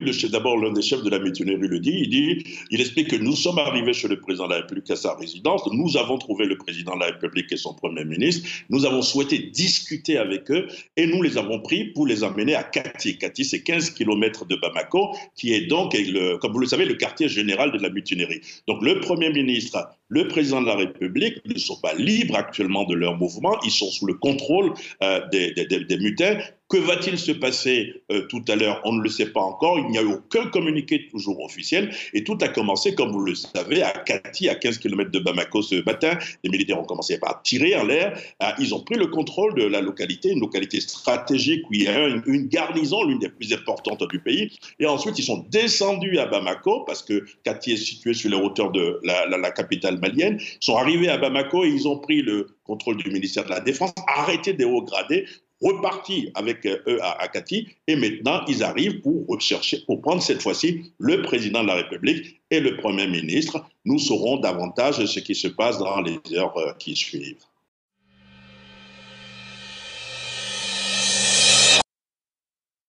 d'abord, l'un des chefs de la mutinerie le dit, il dit, il explique que nous sommes arrivés chez le président de la République à sa résidence, nous avons trouvé le président de la République et son premier ministre, nous avons souhaité discuter avec eux et nous les avons pris pour les emmener à Kati. Kati, c'est 15 km de Bamako, qui est donc, comme vous le savez, le quartier général de la mutinerie. Donc le premier ministre le président de la République ne sont pas libres actuellement de leur mouvement, ils sont sous le contrôle euh, des, mutins. Que va-t-il se passer euh, tout à l'heure? On ne le sait pas encore. Il n'y a eu aucun communiqué toujours officiel. Et tout a commencé, comme vous le savez, à Kati, à 15 km de Bamako ce matin. Les militaires ont commencé par tirer en l'air. Euh, ils ont pris le contrôle de la localité, une localité stratégique où il y a une, garnison, l'une des plus importantes du pays. Et ensuite, ils sont descendus à Bamako parce que Kati est située sur les hauteurs de la, capitale maliennes, sont arrivés à Bamako et ils ont pris le contrôle du ministère de la Défense, arrêté des hauts gradés, repartis avec euh, eux à Akati, et maintenant ils arrivent pour rechercher, pour prendre cette fois-ci le président de la République et le Premier ministre. Nous saurons davantage ce qui se passe dans les heures euh, qui suivent.